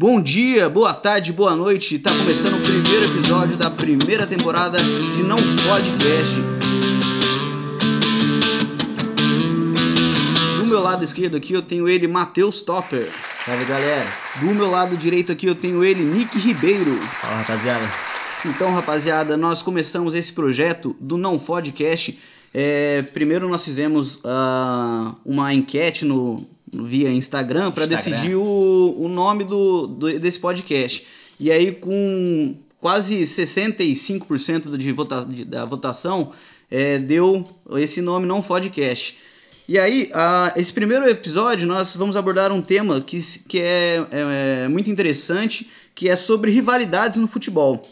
Bom dia, boa tarde, boa noite. Tá começando o primeiro episódio da primeira temporada de Não Podcast. Do meu lado esquerdo aqui eu tenho ele, Matheus Topper. Salve galera. Do meu lado direito aqui eu tenho ele, Nick Ribeiro. Fala rapaziada. Então, rapaziada, nós começamos esse projeto do Não Podcast. É, primeiro nós fizemos uh, uma enquete no, via Instagram para decidir o, o nome do, do, desse podcast. E aí, com quase 65% de vota, de, da votação, é, deu esse nome Não Podcast. E aí, uh, esse primeiro episódio, nós vamos abordar um tema que, que é, é, é muito interessante, que é sobre rivalidades no futebol.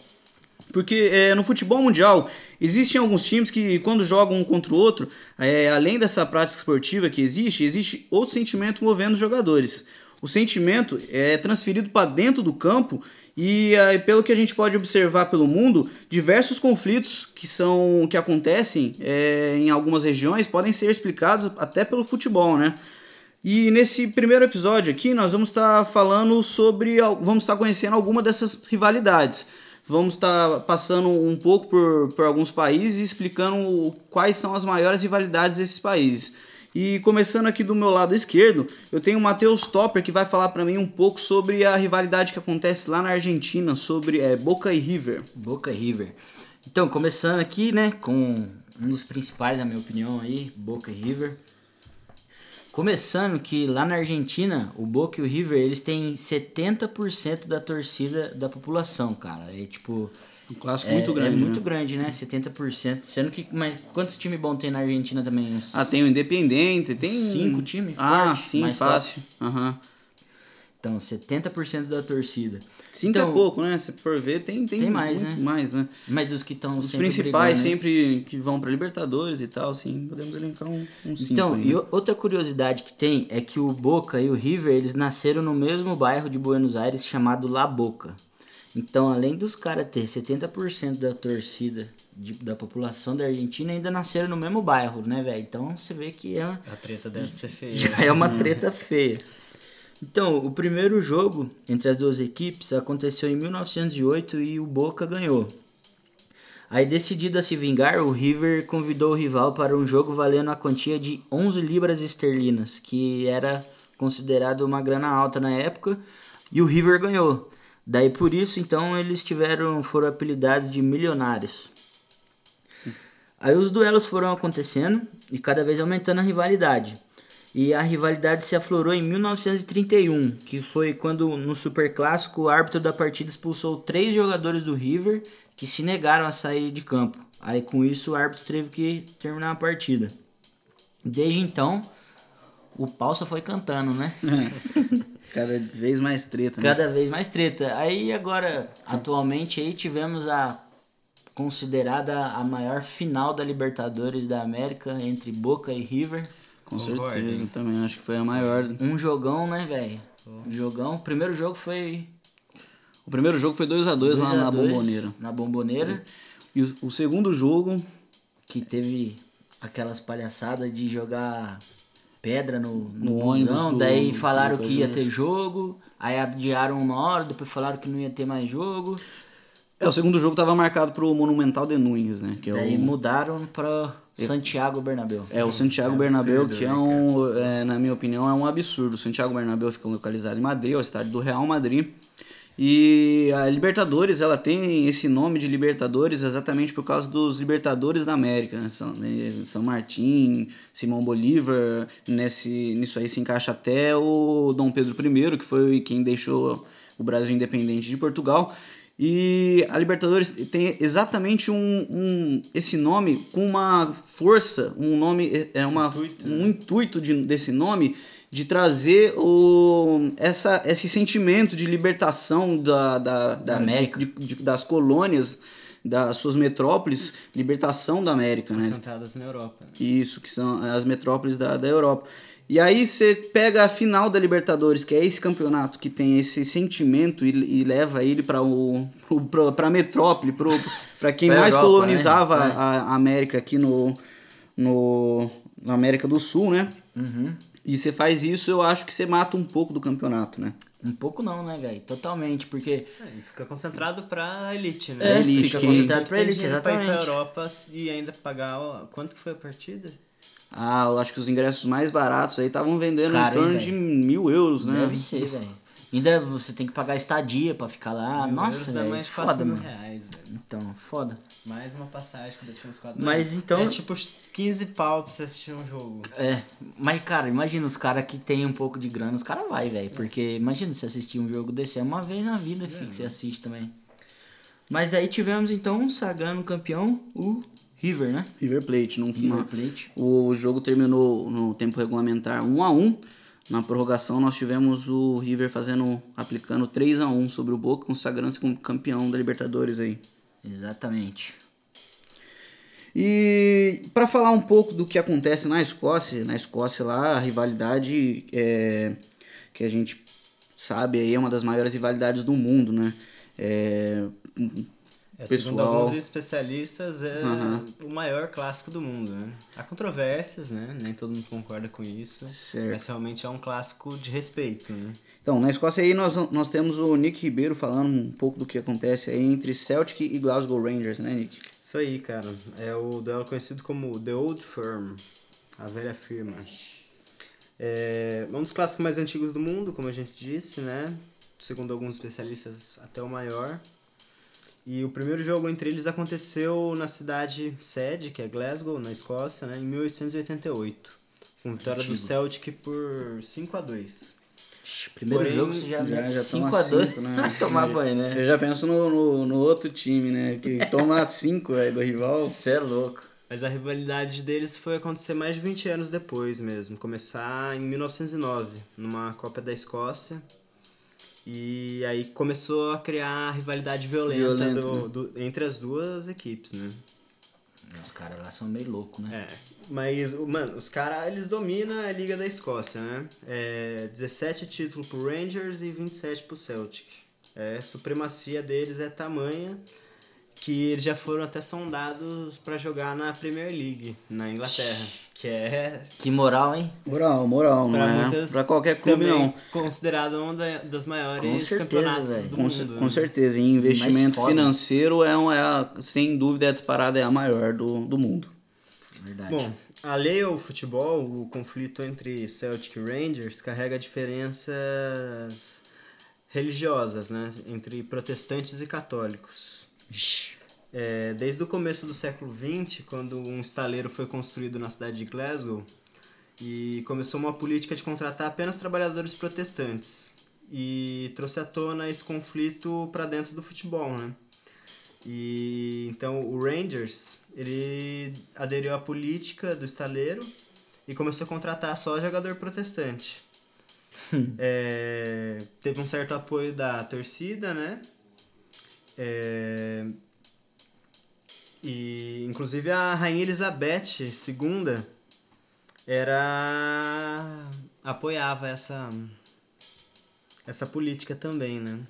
Porque é, no futebol mundial existem alguns times que quando jogam um contra o outro, é, além dessa prática esportiva que existe, existe outro sentimento movendo os jogadores. O sentimento é transferido para dentro do campo e é, pelo que a gente pode observar pelo mundo, diversos conflitos que são que acontecem é, em algumas regiões podem ser explicados até pelo futebol, né? E nesse primeiro episódio aqui nós vamos estar falando sobre, vamos estar conhecendo alguma dessas rivalidades. Vamos estar tá passando um pouco por, por alguns países e explicando quais são as maiores rivalidades desses países. E começando aqui do meu lado esquerdo, eu tenho o Matheus Topper que vai falar para mim um pouco sobre a rivalidade que acontece lá na Argentina, sobre é, Boca e River. Boca e River. Então, começando aqui, né, com um dos principais, na minha opinião, aí, Boca e River. Começando que lá na Argentina, o Boca e o River, eles têm 70% da torcida da população, cara. É tipo. Um clássico é, muito grande. É muito né? grande, né? 70%. Sendo que. Mas quantos times bons tem na Argentina também? ah, tem o Independente, tem. Cinco times? Ah, forte, sim, fácil. Aham. Uhum. Então, 70% da torcida. Cinco então, é pouco, né? Se for ver, tem, tem, tem mais, né? mais, né? Mas dos que estão Os principais, brigando, sempre que vão para Libertadores e tal, sim, podemos elencar um, um cinco Então, aí, e né? outra curiosidade que tem é que o Boca e o River, eles nasceram no mesmo bairro de Buenos Aires chamado La Boca. Então, além dos caras ter 70% da torcida de, da população da Argentina, ainda nasceram no mesmo bairro, né, velho? Então, você vê que é... A treta deve ser feia. Já é uma treta feia. Então, o primeiro jogo entre as duas equipes aconteceu em 1908 e o Boca ganhou. Aí, decidido a se vingar, o River convidou o rival para um jogo valendo a quantia de 11 libras esterlinas, que era considerado uma grana alta na época, e o River ganhou. Daí por isso, então, eles tiveram foram apelidados de milionários. Aí os duelos foram acontecendo e cada vez aumentando a rivalidade. E a rivalidade se aflorou em 1931, que foi quando no Super Clássico o árbitro da partida expulsou três jogadores do River que se negaram a sair de campo. Aí com isso o árbitro teve que terminar a partida. Desde então, o pau só foi cantando, né? Cada vez mais treta, né? Cada vez mais treta. Aí agora, atualmente aí tivemos a considerada a maior final da Libertadores da América entre Boca e River. Com certeza, também. Acho que foi a maior. Um jogão, né, velho? Um jogão. O primeiro jogo foi. O primeiro jogo foi 2x2 lá na Bomboneira. Na Bomboneira. E o, o, segundo jogo. Que teve aquelas palhaçadas de jogar pedra no, no, no ônibus. Do, daí falaram que ia ter jogo. Aí adiaram uma hora, depois falaram que não ia ter mais jogo. É, o segundo jogo tava marcado pro Monumental de Nunes, né? Que é daí o... mudaram pra Santiago Bernabéu. É, o Santiago é Bernabéu, absurdo, que é né, um, é, na minha opinião, é um absurdo. O Santiago Bernabéu fica localizado em Madrid, é o estádio do Real Madrid. E a Libertadores, ela tem esse nome de Libertadores exatamente por causa dos Libertadores da América, né? São, né? São Martim, Simão Bolívar, nesse, nisso aí se encaixa até o Dom Pedro I, que foi quem deixou o Brasil independente de Portugal. E a Libertadores tem exatamente um, um esse nome com uma força, um nome é uma intuito, um intuito de, desse nome de trazer o, essa, esse sentimento de libertação da, da, da América, de, de, das colônias, das suas metrópoles, libertação da América, né? Concentradas na Europa. Né? Isso, que são as metrópoles da, da Europa. E aí você pega a final da Libertadores, que é esse campeonato que tem esse sentimento e, e leva ele para o para metrópole, para quem mais Europa, colonizava né? a, a, América aqui no, no na América do Sul, né? Uhum. E você faz isso, eu acho que você mata um pouco do campeonato, né? Um pouco não, né, velho? Totalmente, porque É, e fica concentrado pra elite, né? É, elite, fica que- concentrado pra elite, pra ir exatamente. pra Europa e ainda pagar. ó, Quanto que foi a partida? Ah, eu acho que os ingressos mais baratos aí estavam vendendo Caro, em torno hein, de mil euros, né? deve ser, velho. Ainda você tem que pagar estadia pra ficar lá. Mil Nossa, velho. mais Foda, 4 mil mano. reais, velho. Então, foda. Mais uma passagem que deve ser uns 4 Mas então- É tipo 15 pau pra você assistir um jogo. É, mas cara, imagina os caras que tem um pouco de grana, os caras vai, velho. Porque imagina você assistir um jogo desse, é uma vez na vida, filho, que você assiste também. Mas aí tivemos então, sagando campeão, o River, né? River Plate, não River Plate. O jogo terminou no tempo regulamentar 1 a 1 Na prorrogação nós tivemos o River fazendo aplicando 3 a 1 sobre o Boca, consagrando-se como campeão da Libertadores aí. Exatamente. E para falar um pouco do que acontece na Escócia, na Escócia lá a rivalidade é, que a gente sabe aí é uma das maiores rivalidades do mundo, né? É, É, segundo pessoal, alguns especialistas, é Aham. o maior clássico do mundo, né? Há controvérsias, né? Nem todo mundo concorda com isso. Certo. Mas realmente é um clássico de respeito, né? Então, na Escócia aí nós, nós temos o Nick Ribeiro falando um pouco do que acontece aí entre Celtic e Glasgow Rangers, né, Nick? Isso aí, cara. É o duelo conhecido como The Old Firm, a velha firma. É um dos clássicos mais antigos do mundo, como a gente disse, né? Segundo alguns especialistas, até o maior. E o primeiro jogo entre eles aconteceu na cidade sede, que é Glasgow, na Escócia, né? em 1888. Com vitória do Antigo. Celtic por 5 a 2 Primeiro Porém, jogo você já, já- já 5 toma a 2 cinco, né? Tomar banho, né? Eu já penso no, no, no outro time, né? Que toma 5 do rival. Você é louco. Mas a rivalidade deles foi acontecer mais de 20 anos depois mesmo. Começar em 1909, numa Copa da Escócia. E aí começou a criar a rivalidade violenta, Violenta, do- né? do- entre as duas equipes, né? Os caras lá são meio loucos, né? É. Mas, o- mano, os caras, eles dominam a Liga da Escócia, né? É, 17 títulos pro Rangers e 27 pro Celtic. É, a supremacia deles é tamanha que eles já foram até sondados pra jogar na Premier League, na Inglaterra. Que é Que moral, hein? Moral, moral, Pra não é muitas pra qualquer clube também não. considerado uma da- das maiores Com certeza, campeonatos velho. do Com, mundo. né? com certeza, e investimento financeiro é, um, é a, sem dúvida é a disparada é a maior do, do mundo. Verdade. Bom, alheio ao futebol, o conflito entre Celtic e Rangers carrega diferenças religiosas, né, entre protestantes e católicos. É, desde o começo do século XX, quando um estaleiro foi construído na cidade de Glasgow, e começou uma política de contratar apenas trabalhadores protestantes e trouxe à tona esse conflito para dentro do futebol, né? E então o Rangers, ele aderiu à política do estaleiro e começou a contratar só jogador protestante. É, teve um certo apoio da torcida, né? É, e inclusive a rainha Elizabeth II era apoiava essa essa política também, né?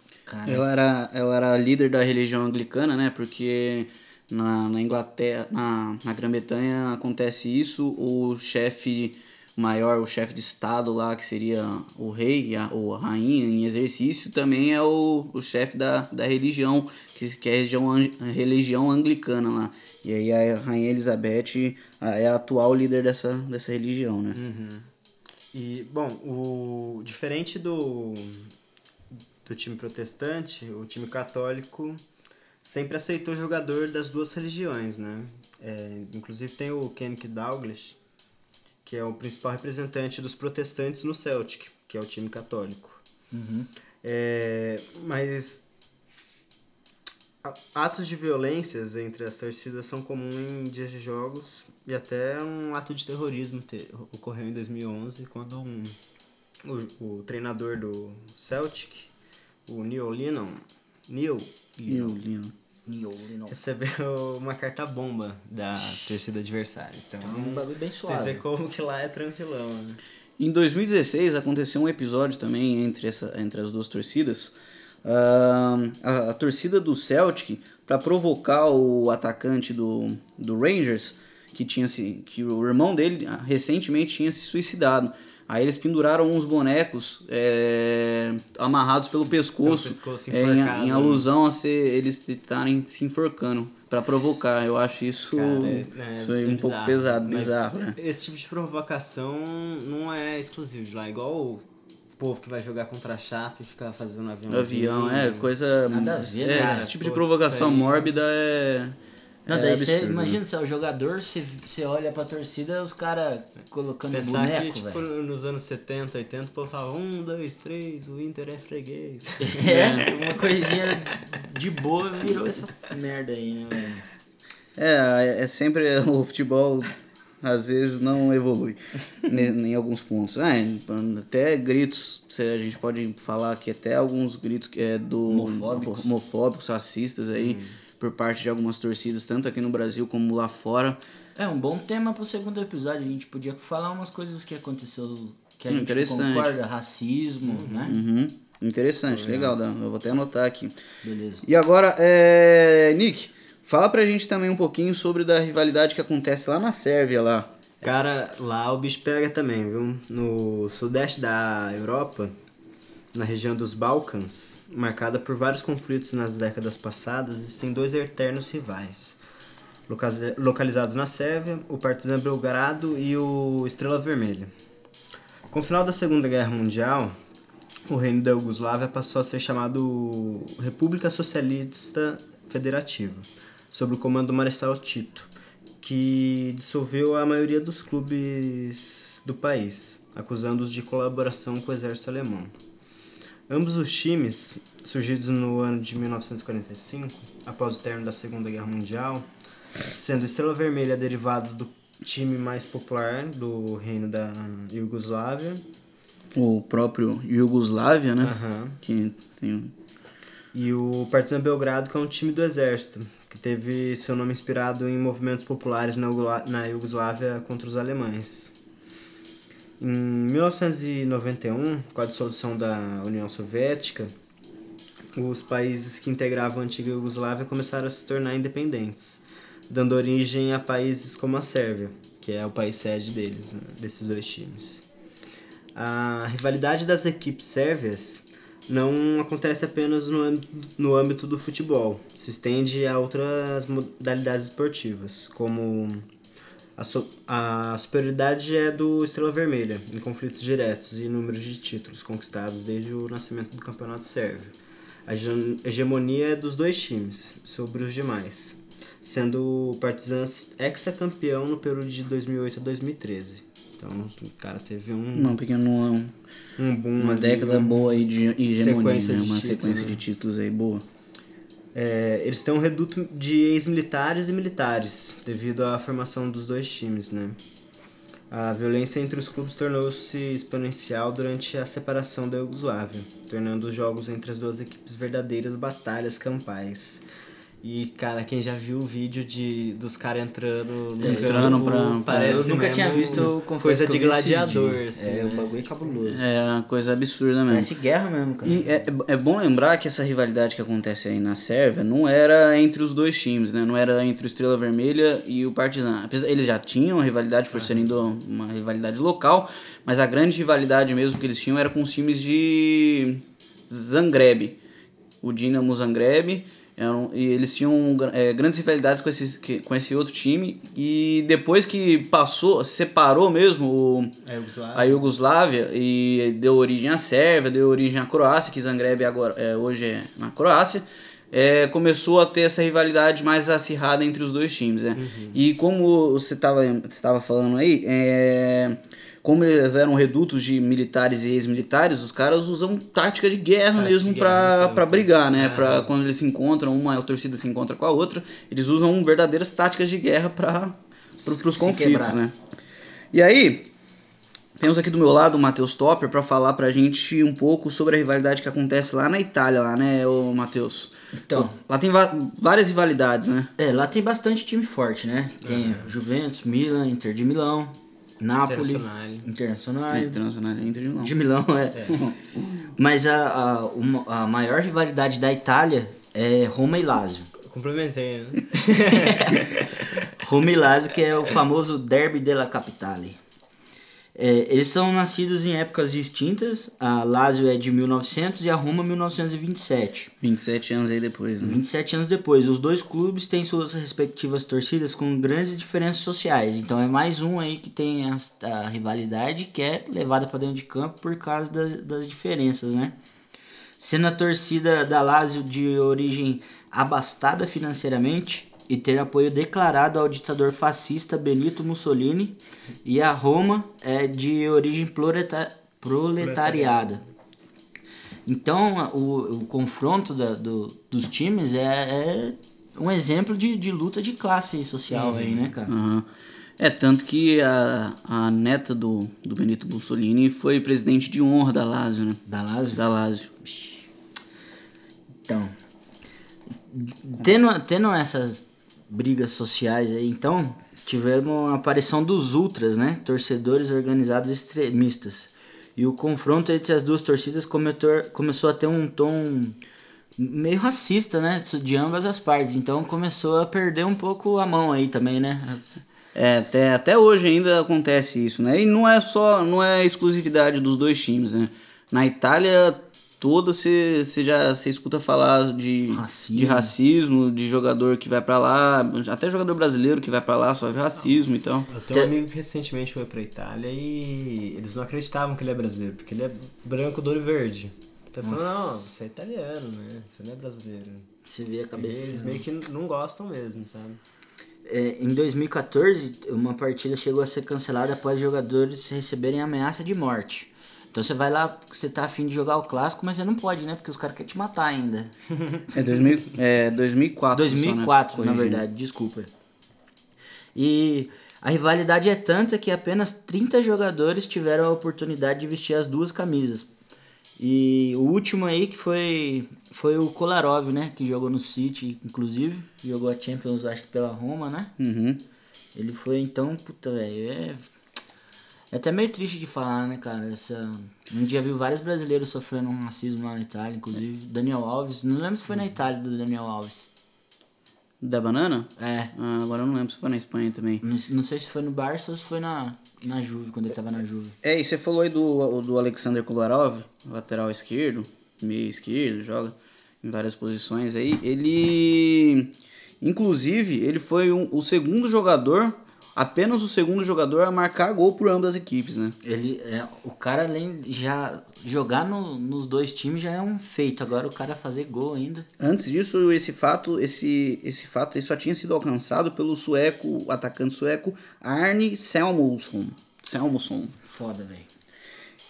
Ela era, ela era líder da religião anglicana, né? Porque na, na Inglaterra, na, na Grã-Bretanha acontece isso, o chefe maior, o chefe de estado lá, que seria o rei a, ou a rainha em exercício, também é o, o chefe da, da religião, que, que é a religião, a religião anglicana lá. E aí a rainha Elizabeth é a atual líder dessa, dessa religião, né? E, bom, o diferente do, do time protestante, o time católico sempre aceitou jogador das duas religiões, né? É, inclusive tem o Kenneth Douglas, que é o principal representante dos protestantes no Celtic, que é o time católico. É, mas atos de violências entre as torcidas são comuns em dias de jogos e até um ato de terrorismo te- ocorreu em 2011 quando um, o, o treinador do Celtic, o Neil Lennon, Neil E o Niolo, recebeu uma carta bomba da torcida adversária. Então, um bagulho bem vocês suave. veem como que lá é tranquilão, né? Em 2016 aconteceu um episódio também entre, essa, entre as duas torcidas. Ah, a, a torcida do Celtic, para provocar o atacante do, do Rangers, que, tinha se, que o irmão dele ah, recentemente tinha se suicidado. Aí eles penduraram uns bonecos é, amarrados pelo pescoço, Pelo pescoço é, em, em né? alusão a ser, eles estarem se enforcando pra provocar. Eu acho isso, Cara, é- isso aí é um pouco bizarro. pesado, Mas bizarro, né? Esse tipo de provocação não é exclusivo de lá. Igual o povo que vai jogar contra a Chape e ficar fazendo avião. Avião, é, coisa. Nada a ver, é, esse tipo de provocação isso mórbida é. Não, é daí você né? imagina se é o jogador, você, você olha pra torcida, os caras colocando Pensar boneco, que, tipo, velho. nos anos 70, 80, o povo falava um, dois, três, o Inter é freguês. É, uma coisinha de boa virou essa merda aí, né, velho? É, é sempre o futebol às vezes não evolui ne- em alguns pontos. Ah, em- até gritos, se a gente pode falar que até alguns gritos que é do Homofóbicos. homofóbicos, racistas aí por parte de algumas torcidas, tanto aqui no Brasil como lá fora. É um bom tema pro segundo episódio. A gente podia falar umas coisas que aconteceu que a gente concorda, racismo, né? Uhum. Interessante, legal, Dan. eu vou até anotar aqui. Beleza. E agora, é... Nick, fala pra gente também um pouquinho sobre da rivalidade que acontece lá na Sérvia lá. Cara, lá o bicho pega também, viu? No sudeste da Europa, na região dos Balcãs, marcada por vários conflitos nas décadas passadas, existem dois eternos rivais. Localiza- Localizados na Sérvia, o Partizan Belgrado e o Estrela Vermelha. Com o final da Segunda Guerra Mundial, o reino da Iugoslávia passou a ser chamado República Socialista Federativa, sob o comando do Marechal Tito, que dissolveu a maioria dos clubes do país, acusando-os de colaboração com o exército alemão. Ambos os times, surgidos no ano de 1945, após o término da Segunda Guerra Mundial, sendo Estrela Vermelha derivado do time mais popular do reino da Iugoslávia, O próprio Iugoslávia, né? Aham. Que tem E o Partizan Belgrado, que é um time do exército, que teve seu nome inspirado em movimentos populares na Iugoslávia contra os alemães. Em 1991, com a dissolução da União Soviética, os países que integravam a antiga Iugoslávia começaram a se tornar independentes, dando origem a países como a Sérvia, que é o país sede deles, né, desses dois times. A rivalidade das equipes sérvias não acontece apenas no no âmbito do futebol, se estende a outras modalidades esportivas, como a, so- a superioridade é do Estrela Vermelha, em conflitos diretos e números de títulos conquistados desde o nascimento do Campeonato Sérvio. A hege- hegemonia é dos dois times sobre os demais, sendo o Partizan ex-campeão no período de 2008 a 2013. Então, o cara teve um, um pequeno um- um boom uma ali, década um- boa aí de hegemonia, Sequência né? de uma títulos, sequência né? de títulos aí boa. É, eles têm um reduto de ex-militares e militares, devido à formação dos dois times, né? A violência entre os clubes tornou-se exponencial durante a separação da Iugoslávia, tornando os jogos entre as duas equipes verdadeiras batalhas campais. E, cara, quem já viu o vídeo de, dos caras entrando no Entrando campo, pra- parece eu nunca tinha visto confesso coisa de eu gladiador, assim, É, né? o bagulho é cabuloso. É uma coisa absurda mesmo. Parece guerra mesmo, cara. E é, é bom lembrar que essa rivalidade que acontece aí na Sérvia não era entre os dois times, né? Não era entre o Estrela Vermelha e o Partizan. Apesar, eles já tinham rivalidade por serem do- uma rivalidade local, mas a grande rivalidade mesmo que eles tinham era com os times de Zagreb. O Dinamo Zagreb. Eram- e eles tinham é, grandes rivalidades com esse, com esse outro time. E depois que passou, separou mesmo o, A Iugoslávia. a Iugoslávia e deu origem à Sérvia, deu origem à Croácia, que Zagreb agora, é, hoje é na Croácia, é, começou a ter essa rivalidade mais acirrada entre os dois times. Né? E como você estava você tava falando aí, é, como eles eram redutos de militares e ex-militares, os caras usam tática de guerra Tática mesmo guerra, pra brigar, né? É. Pra quando eles se encontram, uma torcida se encontra com a outra, eles usam verdadeiras táticas de guerra para os Se conflitos, quebrar. né? E aí, temos aqui do meu lado o Matheus Topper para falar pra gente um pouco sobre a rivalidade que acontece lá na Itália, lá, né, ô Matheus? Então. Lá tem várias rivalidades, né? É, lá tem bastante time forte, né? Tem Juventus, Milan, Inter de Milão, Napoli, Internazionale. Internacional. Internacional Inter de Milão. De Milão, é. Mas a, a, uma- a maior rivalidade da Itália é Roma e Lazio. Complementei, né? Roma e Lazio, que é o famoso Derby della Capitale. É, eles são nascidos em épocas distintas. A Lazio é de 1900 e a Roma 1927. 27 anos aí depois, né? 27 anos depois. Os dois clubes têm suas respectivas torcidas com grandes diferenças sociais. Então é mais um aí que tem a, a rivalidade que é levada para dentro de campo por causa das, das diferenças, né? Sendo a torcida da Lazio de origem abastada financeiramente, e ter apoio declarado ao ditador fascista Benito Mussolini e a Roma é de origem proleta proletariada. Então o, o confronto da, do, dos times é, é, um exemplo de, de luta de classe social uhum. aí, né, cara? Uhum. É, tanto que a, a neta do, do Benito Mussolini foi presidente de honra da Lazio, né? Da Lazio? Da Lazio. Então, tendo, tendo essas brigas sociais aí, então, tivemos a aparição dos ultras, né? Torcedores organizados extremistas. E o confronto entre as duas torcidas começou a ter um tom meio racista, né? De ambas as partes. Então começou a perder um pouco a mão aí também, né? As... É, até, até hoje ainda acontece isso, né? E não é só, não é exclusividade dos dois times, né? Na Itália toda você, você já você escuta falar de racismo. de racismo, de jogador que vai para lá, até jogador brasileiro que vai para lá sofre racismo, então. Eu tenho um amigo que recentemente foi para Itália e eles não acreditavam que ele é brasileiro, porque ele é branco do olho verde. Então falou, não, você é italiano, né? Você não é brasileiro. Você vê a cabeça. Eles meio que não gostam mesmo, sabe? É, em 2014, uma partida chegou a ser cancelada após jogadores receberem ameaça de morte. Então você vai lá, você tá afim de jogar o clássico, mas você não pode, né? Porque os caras querem te matar ainda. É, 2000, é 2004. 2004, só, né? na verdade, desculpa. E a rivalidade é tanta que apenas 30 jogadores tiveram a oportunidade de vestir as duas camisas. E o último aí que foi foi o Kolarov, né? Que jogou no City, inclusive. Jogou a Champions, acho que pela Roma, né? Uhum. Ele foi então, puta, velho, é é até meio triste de falar, né, cara? Essa... Um dia viu vários brasileiros sofrendo um racismo lá na Itália, inclusive Daniel Alves. Não lembro se foi na Itália do Daniel Alves. Da banana? É. Ah, agora eu não lembro se foi na Espanha também. Não, não, sei se foi no Barça ou se foi na, na Juve, quando ele tava na Juve. É, e você falou aí do, do Alexander Kolarov, lateral esquerdo, meio esquerdo, joga em várias posições aí. Ele. Inclusive, ele foi um, o segundo jogador apenas o segundo jogador a marcar gol por ambas as equipes, né? Ele, é, o cara além de já jogar no, nos dois times já é um feito. Agora o cara fazer gol ainda. Antes disso, esse fato, esse, esse fato só tinha sido alcançado pelo sueco, o atacante sueco Arne Selmosson. Selmosson. Foda, velho.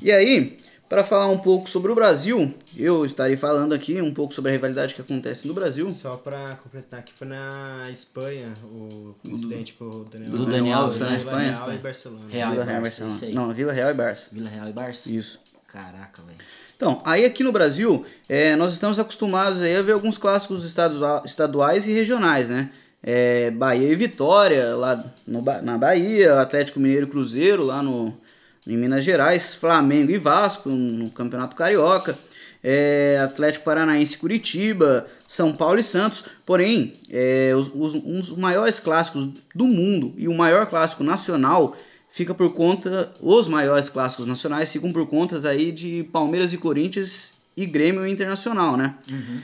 E aí, para falar um pouco sobre o Brasil, eu estarei falando aqui um pouco sobre a rivalidade que acontece no Brasil. Só para completar que foi na Espanha o incidente com o Daniel Do Daniel Alves, na Espanha. Real e Barcelona. Real Vila Real e Barça, Barcelona. isso aí. Não, Vila Real e Barça. Vila Real e Barça? Isso. Caraca, velho. Então, aí aqui no Brasil, é, nós estamos acostumados aí a ver alguns clássicos estaduais, estaduais e regionais, né? É, Bahia e Vitória, lá no, na Bahia, Atlético Mineiro e Cruzeiro, lá no, em Minas Gerais, Flamengo e Vasco no Campeonato Carioca, é, Atlético Paranaense Curitiba, São Paulo e Santos. Porém, é, os, os, um dos maiores clássicos do mundo e o maior clássico nacional fica por conta, os maiores clássicos nacionais ficam por contas aí de Palmeiras e Corinthians e Grêmio Internacional, né? Uhum.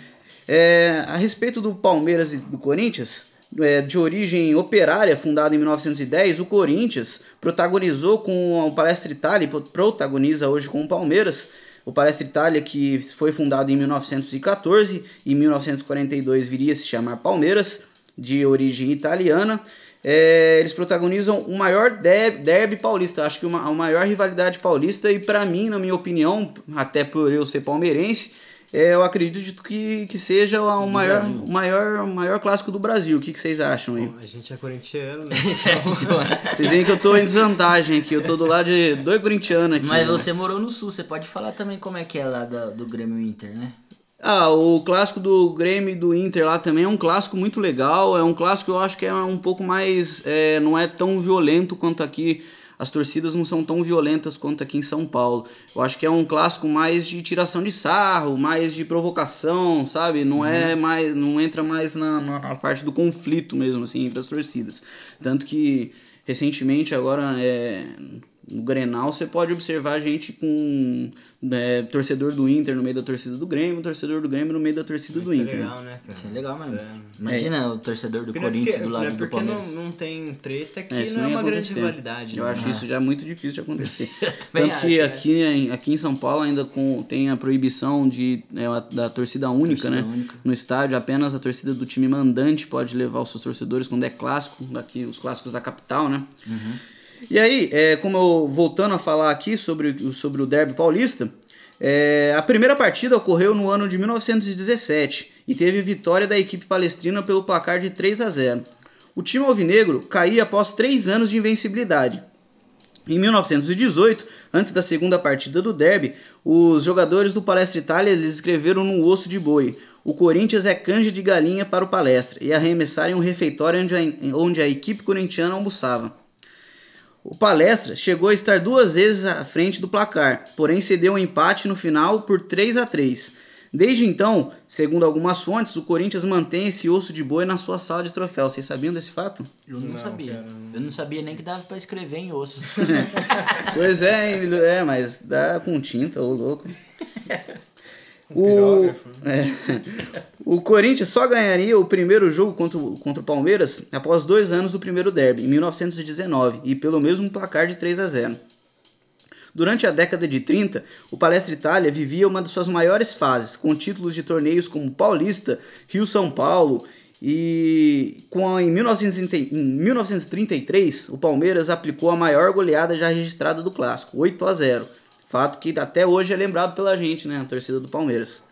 É, a respeito do Palmeiras e do Corinthians, de origem operária, fundado em 1910, o Corinthians protagonizou com o Palestra Itália, protagoniza hoje com o Palmeiras, o Palestra Itália, que foi fundado em 1914, em 1942 viria a se chamar Palmeiras, de origem italiana. É, eles protagonizam o maior derby paulista, acho que uma, a maior rivalidade paulista, e para mim, na minha opinião, até por eu ser palmeirense, é, eu acredito que, que seja o maior, o maior, maior clássico do Brasil. O que, que vocês acham aí? Bom, a gente é corintiano, né? Então, Vocês veem que eu tô em desvantagem aqui. Eu tô do lado de dois corintianos aqui. Mas né? você morou no sul, você pode falar também como é que é lá do, do Grêmio Inter, né? Ah, o clássico do Grêmio e do Inter lá também é um clássico muito legal. É um clássico que eu acho que é um pouco mais. É, não é tão violento quanto aqui as torcidas não são tão violentas quanto aqui em São Paulo. Eu acho que é um clássico mais de tiração de sarro, mais de provocação, sabe? Não é mais, não entra mais na, na parte do conflito mesmo assim entre as torcidas. Tanto que recentemente agora é, no Grenal você pode observar gente com é, torcedor do Inter no meio da torcida do Grêmio, torcedor do Grêmio no meio da torcida do Isso Inter. é legal, né, cara? Isso é legal. Isso é- Imagina o torcedor do Porque é Corinthians porque- do é lado do porque Palmeiras. não, não tem treta que É, não é uma grande acontecer. rivalidade. Eu né? acho isso já muito difícil de acontecer. Tanto que acho, né? aqui, em, aqui em São Paulo ainda com, tem a proibição de, é, a- da torcida única, Torcida né? única. No estádio, apenas a torcida do time mandante pode levar os seus torcedores quando é clássico, daqui os clássicos da capital, né? Uhum. E aí, é, como eu voltando a falar aqui sobre, o- sobre o Derby Paulista, é, a primeira partida ocorreu no ano de 1917 e teve vitória da equipe palestrina pelo placar de 3 a 0. O time alvinegro caía após três anos de invencibilidade. Em 1918, antes da segunda partida do derby, os jogadores do Palestra Itália eles escreveram no osso de boi: o Corinthians é canja de galinha para o Palestra e arremessaram um refeitório onde a, onde a equipe corintiana almoçava. O Palestra chegou a estar duas vezes à frente do placar, porém cedeu um empate no final por 3 a 3. Desde então, segundo algumas fontes, o Corinthians mantém esse osso de boi na sua sala de troféus. Vocês sabiam desse fato? Eu não, Não, sabia. cara, Eu não sabia nem que dava pra escrever em ossos. Pois é, hein, é, mas dá com tinta, ô louco. O, é, o Corinthians só ganharia o primeiro jogo contra, o- contra o Palmeiras após dois anos do primeiro derby, em 1919, e pelo mesmo placar de 3 a 0. Durante a década de 30, o Palestra Itália vivia uma de suas maiores fases, com títulos de torneios como Paulista, Rio-São Paulo e com em, 1930 em 1933 o Palmeiras aplicou a maior goleada já registrada do clássico, 8 a 0. Fato que até hoje é lembrado pela gente, né, a torcida do Palmeiras.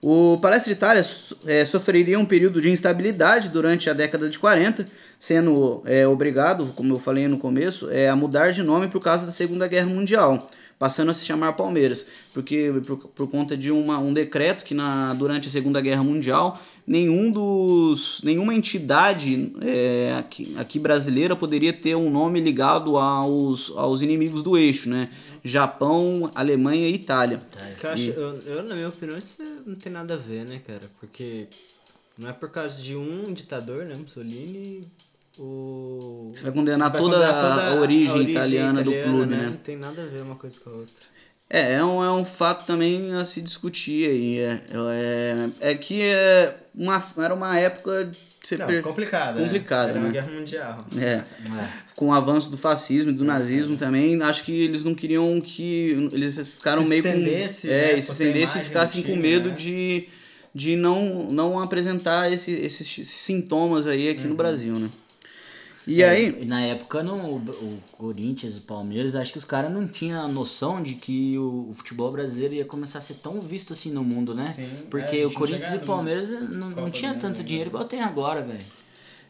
O Palestra Itália eh, sofreria um período de instabilidade durante a década de 40, sendo eh, obrigado, como eu falei no começo, eh, a mudar de nome por causa da Segunda Guerra Mundial, passando a se chamar Palmeiras, porque por, por conta de uma, um decreto que na, durante a Segunda Guerra Mundial nenhum dos, nenhuma entidade eh, aqui, aqui brasileira poderia ter um nome ligado aos, aos inimigos do eixo, né? Japão, Alemanha e Itália. Que eu, acho, eu, eu, na minha opinião, isso não tem nada a ver, né, cara? Porque não é por causa de um ditador, né, Mussolini, o... Você vai condenar Você vai toda condenar a origem italiana do clube, né? Não tem nada a ver uma coisa com a outra. É, é um, é um fato também a se discutir aí. É, é, é que é uma, era uma época de você Não, per- complicado, complicado, Era né? uma guerra mundial. É, É. com o avanço do fascismo e do nazismo também, acho que eles não queriam que. Eles ficaram Se meio com. é, né, se a estendesse e ficassem com medo né? de, de não, não apresentar esse, esses sintomas aí aqui Uhum. no Brasil, né? E É, aí. na época, no, o Corinthians, o Palmeiras, acho que os caras não tinham a noção de que o, o futebol brasileiro ia começar a ser tão visto assim no mundo, né? Sim, é, Porque gente o não Corinthians e o Palmeiras não, não Copa tinha tanto Mundo, dinheiro igual tem agora, velho.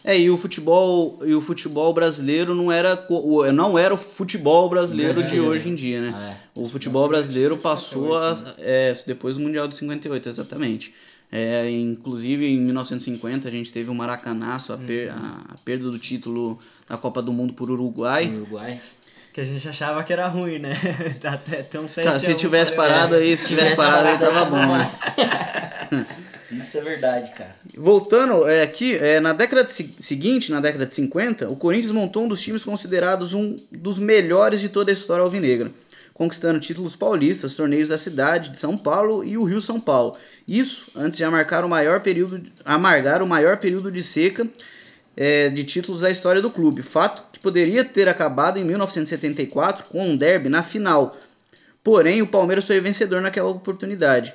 É, e o futebol, e o futebol brasileiro não era, não era o futebol brasileiro de Brasileiro. hoje em dia, né? É. O futebol brasileiro passou a, é, depois do Mundial de 58, exatamente. É, inclusive em 1950 a gente teve o Maracanaço, a, per- a, a perda do título da Copa do Mundo por Uruguai. Uruguai. Que a gente achava que era ruim, né? Até tão Tá, se tivesse parado aí, se tivesse parado aí tava bom, né? Isso é verdade, cara. Voltando é, aqui, é, na década de se- seguinte, na década de 50, o Corinthians montou um dos times considerados um dos melhores de toda a história alvinegra, conquistando títulos paulistas, torneios da cidade de São Paulo e o Rio São Paulo. Isso antes de amargar o maior período, amargar o maior período de seca é, de títulos da história do clube. Fato que poderia ter acabado em 1974 com um derby na final. Porém, o Palmeiras foi vencedor naquela oportunidade.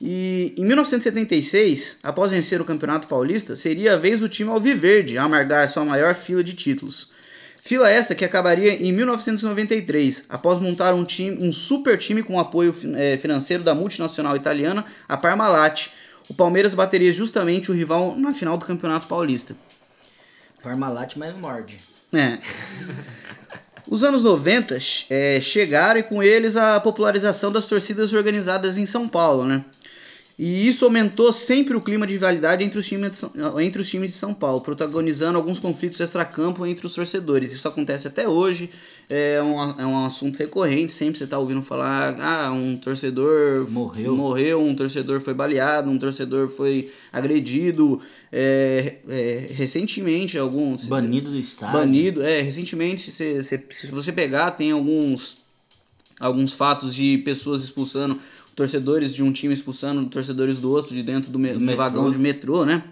E em 1976, após vencer o Campeonato Paulista, seria a vez do time Alviverde amargar sua maior fila de títulos. Fila esta que acabaria em 1993, após montar um, time, um super time com apoio eh, financeiro da multinacional italiana, a Parmalat. O Palmeiras bateria justamente o rival na final do Campeonato Paulista. Parmalat, não morde. É. Os anos 90 é, chegaram e com eles a popularização das torcidas organizadas em São Paulo, né? E isso aumentou sempre o clima de rivalidade entre os times de São, entre os times de São Paulo, protagonizando alguns conflitos extracampo entre os torcedores. Isso acontece até hoje, é um, é um assunto recorrente, sempre você está ouvindo falar, ah, um torcedor Morreu. morreu, um torcedor foi baleado, um torcedor foi agredido, é, é, recentemente alguns... Banido do estádio. Banido, é, recentemente, se, se, se você pegar, tem alguns, alguns fatos de pessoas expulsando torcedores de um time expulsando torcedores do outro de dentro do, me, do metrô. vagão de metrô, né?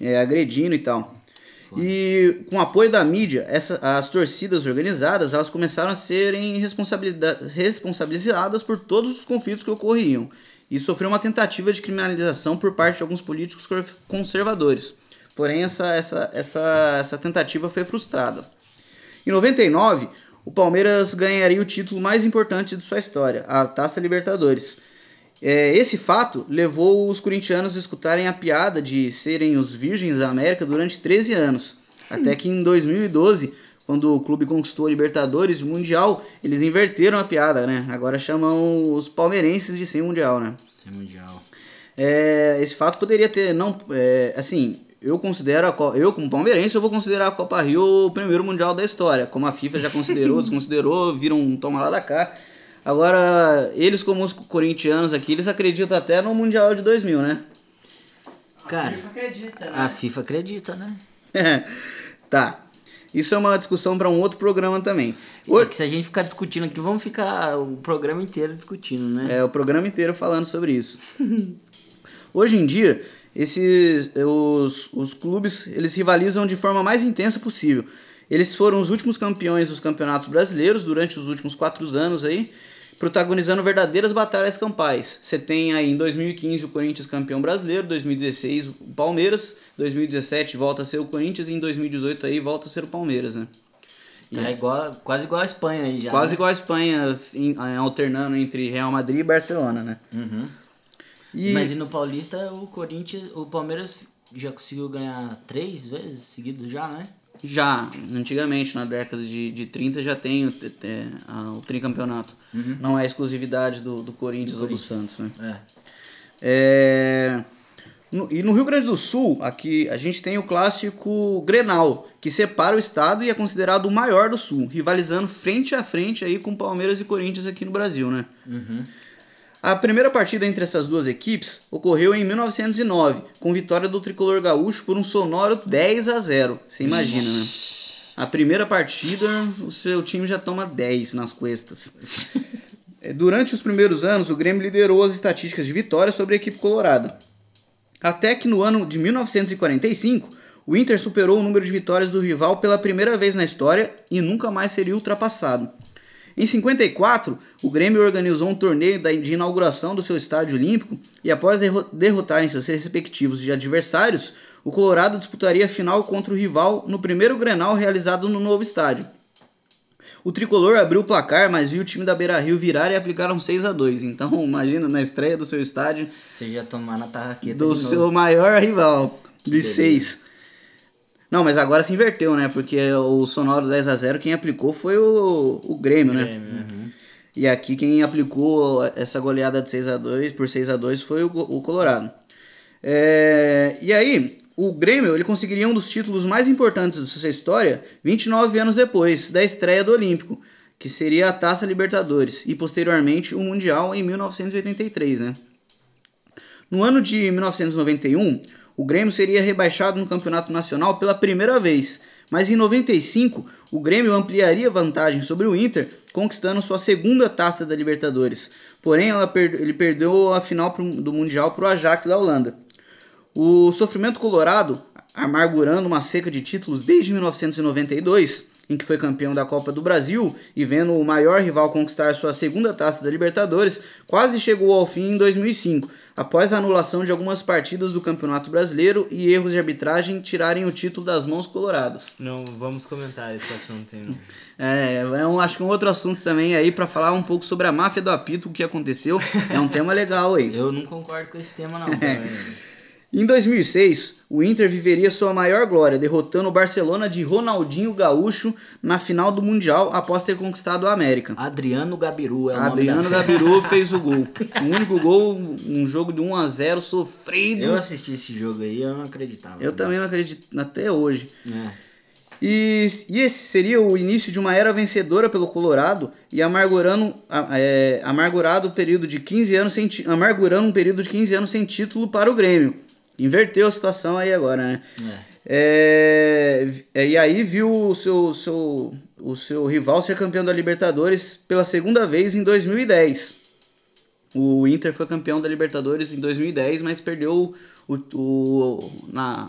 É, agredindo e tal. E com o apoio da mídia, essa, as torcidas organizadas elas começaram a serem responsabilizadas por todos os conflitos que ocorriam e sofreu uma tentativa de criminalização por parte de alguns políticos conservadores. Porém, essa, essa, essa, essa tentativa foi frustrada. Em 99, o Palmeiras ganharia o título mais importante de sua história, a Taça Libertadores. É, esse fato levou os corintianos a escutarem a piada de serem os virgens da América durante 13 anos. Até que em 2012, quando o clube conquistou a Libertadores e o Mundial, eles inverteram a piada, né? Agora chamam os palmeirenses de sem Mundial, né? Sem mundial. É, esse fato poderia ter, não, é, assim, eu considero, a, Co- eu como palmeirense, eu vou considerar a Copa Rio o primeiro mundial da história, como a FIFA já considerou, desconsiderou, viram um toma lá da cá. Agora, eles como os corintianos aqui, eles acreditam até no Mundial de 2000, né? Cara, FIFA acredita, né? a FIFA acredita, né? tá. Isso é uma discussão para um outro programa também. É Ho- que se a gente ficar discutindo aqui, vamos ficar o programa inteiro discutindo, né? É, o programa inteiro falando sobre isso. Hoje em dia, esses, os, os clubes eles rivalizam de forma mais intensa possível. Eles foram os últimos campeões dos campeonatos brasileiros durante os últimos quatro anos aí, protagonizando verdadeiras batalhas campais. Você tem aí em 2015 o Corinthians campeão brasileiro, 2016 o Palmeiras, 2017 volta a ser o Corinthians e em 2018 aí volta a ser o Palmeiras, né? É igual, quase igual a Espanha aí já. Quase né? igual a Espanha, assim, alternando entre Real Madrid e Barcelona, né? Uhum. E- Mas e no Paulista, o Corinthians, o Palmeiras já conseguiu ganhar três vezes seguidos já, né? Já, antigamente, na década de, de 30, já tem o, a- o tricampeonato. Não é exclusividade do, do Corinthians ou do Santos, né? É. É, no- e no Rio Grande do Sul, aqui, a gente tem o clássico Grenal, que separa o estado e é considerado o maior do Sul, rivalizando frente a frente aí com Palmeiras e Corinthians aqui no Brasil, né? A primeira partida entre essas duas equipes ocorreu em 1909, com vitória do tricolor gaúcho por um sonoro 10 a 0. Você imagina, né? A primeira partida, o seu time já toma 10 nas costas. É, Durante os primeiros anos, o Grêmio liderou as estatísticas de vitória sobre a equipe colorada. Até que no ano de 1945, o Inter superou o número de vitórias do rival pela primeira vez na história e nunca mais seria ultrapassado. Em 54, o Grêmio organizou um torneio de inauguração do seu estádio olímpico e após derro- derrotarem seus respectivos adversários, o Colorado disputaria a final contra o rival no primeiro Grenal realizado no novo estádio. O tricolor abriu o placar, mas viu o time da Beira Rio virar e aplicaram 6 a 2 Então, imagina, na estreia do seu estádio, Você já tomar na tarraqueta do seu maior rival, de beleza. 6. Não, mas agora se inverteu, né? Porque o sonoro 10 a 0 quem aplicou foi o, o Grêmio, né? Grêmio, né? E aqui quem aplicou essa goleada de 6 a 2 por 6 a 2 foi o, o Colorado. É, e aí, o Grêmio ele conseguiria um dos títulos mais importantes da sua história 29 anos depois da estreia do Olímpico, que seria a Taça Libertadores, e posteriormente o Mundial em 1983, né? No ano de 1991, o Grêmio seria rebaixado no Campeonato Nacional pela primeira vez, mas em 95 o Grêmio ampliaria vantagem sobre o Inter, conquistando sua segunda taça da Libertadores. Porém, per- ele perdeu a final pro- do Mundial para o Ajax da Holanda. O sofrimento colorado, amargurando uma seca de títulos desde 1992, em que foi campeão da Copa do Brasil e vendo o maior rival conquistar sua segunda taça da Libertadores, quase chegou ao fim em 2005, após a anulação de algumas partidas do Campeonato Brasileiro e erros de arbitragem tirarem o título das mãos coloradas. Não vamos comentar esse assunto não. É, é um, acho que um outro assunto também aí para falar um pouco sobre a máfia do apito, o que aconteceu. É um tema legal aí. Eu não concordo com esse tema, não. Em 2006, o Inter viveria sua maior glória, derrotando o Barcelona de Ronaldinho Gaúcho na final do Mundial após ter conquistado a América. Adriano Gabiru é o Adriano. Gabiru fez o gol. O único gol, um jogo de 1 a 0 sofrido. Eu assisti esse jogo aí, eu não acreditava. Eu também não acredito até hoje. É. E, e esse seria o início de uma era vencedora pelo Colorado e amargurando, é, amargurado o período de 15 anos sem amargurando um período de 15 anos sem título para o Grêmio. Inverteu a situação aí agora, né? É, é, e aí viu o seu, seu, o seu rival ser campeão da Libertadores pela segunda vez em 2010. O Inter foi campeão da Libertadores em 2010, mas perdeu o, o- na,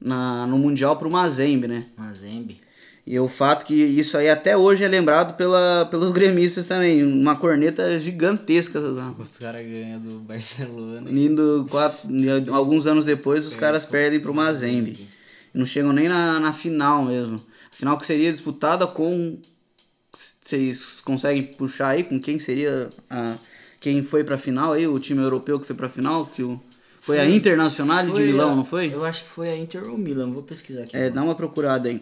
na, no Mundial para o Mazembe, né? Mazembe. E o fato que isso aí até hoje é lembrado pela, pelos gremistas também. Uma corneta gigantesca. Os caras ganham do Barcelona. Indo quatro, alguns anos depois, os caras perdem pro Mazembe. Não chegam nem na, na final mesmo. A final que seria disputada com. Vocês conseguem puxar aí com quem seria a, quem foi pra final aí, o time europeu que foi pra final? Que o, foi, a Internacional de Milão, a- não foi? Eu acho que foi a Inter ou Milan, vou pesquisar aqui. É, dá uma procurada aí.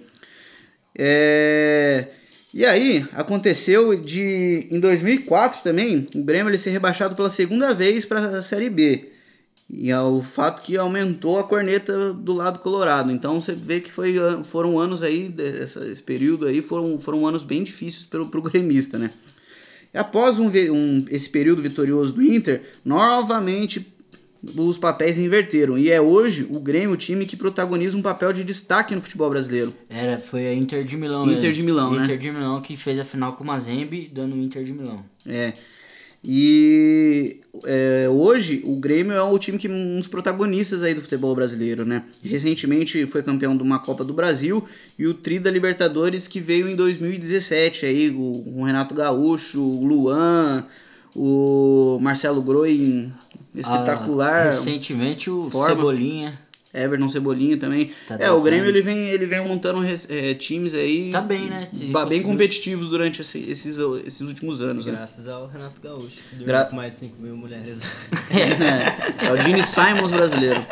É, E aí, aconteceu de. Em 2004 também, o Grêmio ele ser rebaixado pela segunda vez para a Série B. E é o fato que aumentou a corneta do lado colorado. Então você vê que foi, an- foram anos aí, dessa- esse período aí, foram, foram anos bem difíceis pro, pro gremista, né? Após um, um- esse período vitorioso do Inter, novamente os papéis inverteram. E é hoje o Grêmio o time que protagoniza um papel de destaque no futebol brasileiro. Era, foi a Inter de Milão Inter mesmo. de Milão, né? Inter de Milão que fez a final com o Mazembe, dando o Inter de Milão. É. E é, hoje o Grêmio é o time que um dos protagonistas aí do futebol brasileiro, né? Recentemente foi campeão de uma Copa do Brasil e o Tri da Libertadores que veio em 2017 aí o, o Renato Gaúcho, o Luan, o Marcelo Groi espetacular, Ah, recentemente o forma. Cebolinha. Everton Cebolinha também. Tá é, o. Grêmio ele vem, ele vem montando é, times aí Tá bem, né? Se bem conseguiu- competitivos durante esse- esses, esses últimos anos, né? Graças ao Renato Gaúcho, que dormiu Gra- com mais de 5 mil mulheres. É o Gene Simons brasileiro.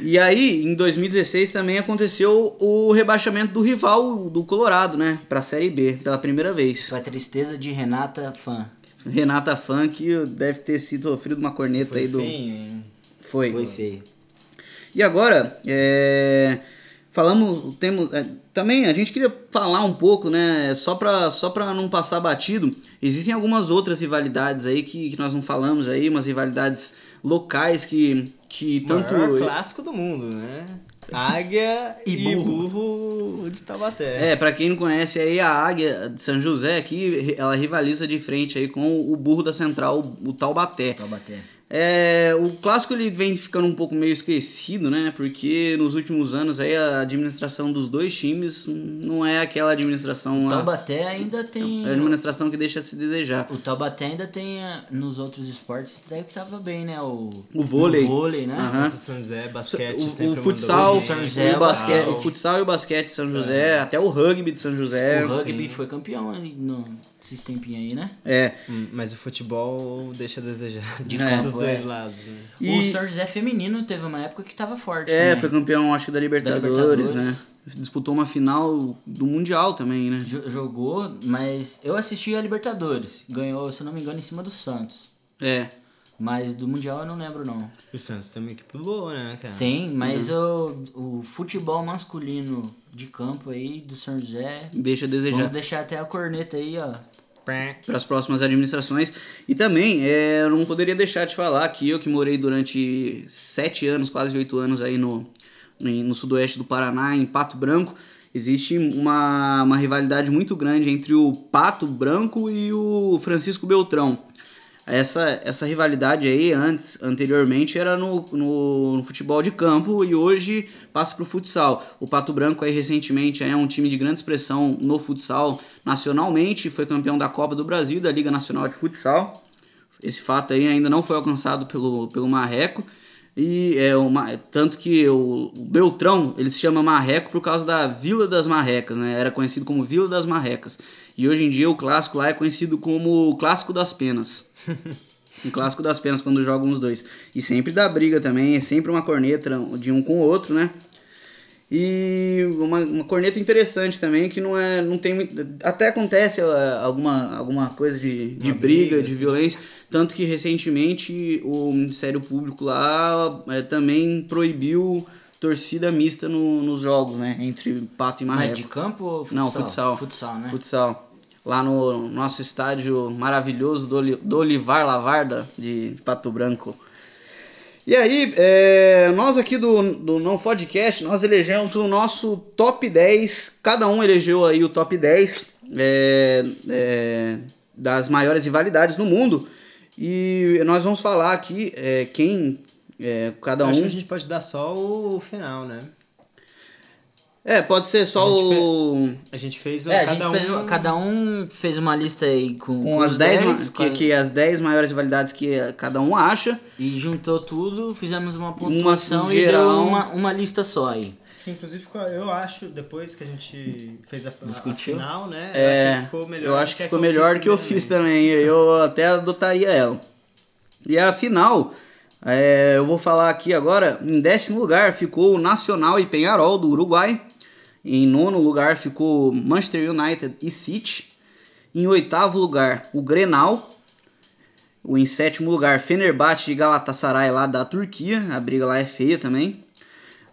E aí, em 2016 também aconteceu o rebaixamento do rival do Colorado, né? Pra Série B, pela primeira vez. A tristeza de Renata Fã. Renata que deve ter sido sofrido uma corneta aí do. Feio, hein? Foi. Foi feio. E agora, é, falamos, temos, é, também a gente queria falar um pouco, né, só pra, só pra não passar batido, existem algumas outras rivalidades aí que, que nós não falamos aí, umas rivalidades locais que, que tanto... Maior clássico do mundo, né? Águia E e, burro. burro. de Taubaté. É, pra quem não conhece aí, a Águia de São José aqui, ela rivaliza de frente aí com o burro da Central, o Taubaté. Taubaté. É, o clássico ele vem ficando um pouco meio esquecido, né? Porque nos últimos anos aí a administração dos dois times não é aquela administração O a, Taubaté ainda tem. é a administração que deixa a se desejar. O Taubaté ainda tem ah, nos outros esportes até que tava bem, né? O, O vôlei. O vôlei, né? Nossa, São José, basquete, O, sempre o mandou futsal. São o, José, basquete, futsal. o futsal e o basquete de São José, até o rugby de São José. o rugby foi campeão no, esses tempinhos aí, né? É. Hum, Mas o futebol deixa a desejar De dos campo, dois é. lados. Né? E- O São José feminino teve uma época que tava forte. É, também. foi campeão, acho que da Libertadores, Libertadores. né? Disputou uma final do Mundial também, né? Jo- Jogou, mas eu assisti a Libertadores. Ganhou, se eu não me engano, em cima do Santos. É. Mas do Mundial eu não lembro, não. O Santos tem uma equipe boa, né, cara? Tem, mas o, o futebol masculino de campo aí do São José. Deixa a desejar. Vamos deixar até a corneta aí, ó. para as próximas administrações. E também, é, eu não poderia deixar de falar que eu que morei durante sete anos, quase oito anos aí no, no, no sudoeste do Paraná, em Pato Branco, existe uma, uma rivalidade muito grande entre o Pato Branco e o Francisco Beltrão. Essa, essa rivalidade aí, antes, anteriormente, era no, no, no futebol de campo e hoje passa pro futsal. O Pato Branco aí recentemente é um time de grande expressão no futsal nacionalmente, foi campeão da Copa do Brasil da Liga Nacional de Futsal. Esse fato aí ainda não foi alcançado pelo, pelo Marreco. E é uma, tanto que o, o Beltrão, ele se chama Marreco por causa da Vila das Marrecas, né? Era conhecido como Vila das Marrecas. E hoje em dia o clássico lá é conhecido como o Clássico das Penas. Um clássico das penas quando jogam os dois. E sempre dá briga também, é sempre uma corneta de um com o outro, né? E uma, uma corneta interessante também, que não é. não tem muito, Até acontece alguma, alguma coisa de, de briga, briga, de assim. violência. Tanto que recentemente o Ministério Público lá é, também proibiu torcida mista no, nos jogos, né? Entre Pato e Marreco. Mas de campo ou futsal? Não, futsal. Futsal, né? Futsal. Lá no nosso estádio maravilhoso do, do Olivar Lavarda, de Pato Branco. E aí, é, nós aqui do, do Não Podcast, nós elegemos o nosso top 10. Cada um elegeu aí o top 10 é, é, das maiores rivalidades no mundo. E nós vamos falar aqui é, quem é, cada um. Acho que a gente pode dar só o final, né? É, pode ser só a o. Fez, a gente fez. É, cada, um... Fez, cada um fez uma lista aí com, com, com as 10, que, que as 10 maiores rivalidades que cada um acha. E juntou tudo, fizemos uma pontuação uma, e geral, deu uma, uma lista só aí. Inclusive, eu acho, depois que a gente fez a, a, a final, né? É, eu acho que ficou melhor, eu acho que ficou que melhor que eu fiz também. Eu até adotaria ela. E a final, é, eu vou falar aqui agora. Em décimo lugar ficou o Nacional e Penharol do Uruguai. Em nono lugar ficou Manchester United e City. Em oitavo lugar, o Grenal. Em sétimo lugar, Fenerbahçe e Galatasaray lá da Turquia. A briga lá é feia também.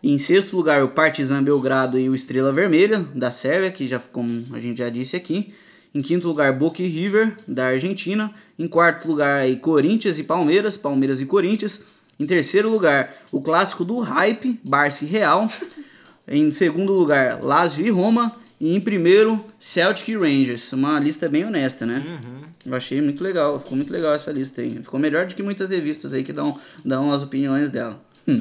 Em sexto lugar, o Partizan Belgrado e o Estrela Vermelha da Sérvia, que já como a gente já disse aqui. Em quinto lugar, Boca e River da Argentina. Em quarto lugar, aí, Corinthians e Palmeiras, Palmeiras e Corinthians. Em terceiro lugar, o clássico do hype, Barça e Real. Em segundo lugar, Lazio e Roma. E em primeiro, Celtic e Rangers. Uma lista bem honesta, né? Uhum. Eu achei muito legal. Ficou muito legal essa lista aí. Ficou melhor do que muitas revistas aí que dão, dão as opiniões dela. Hum.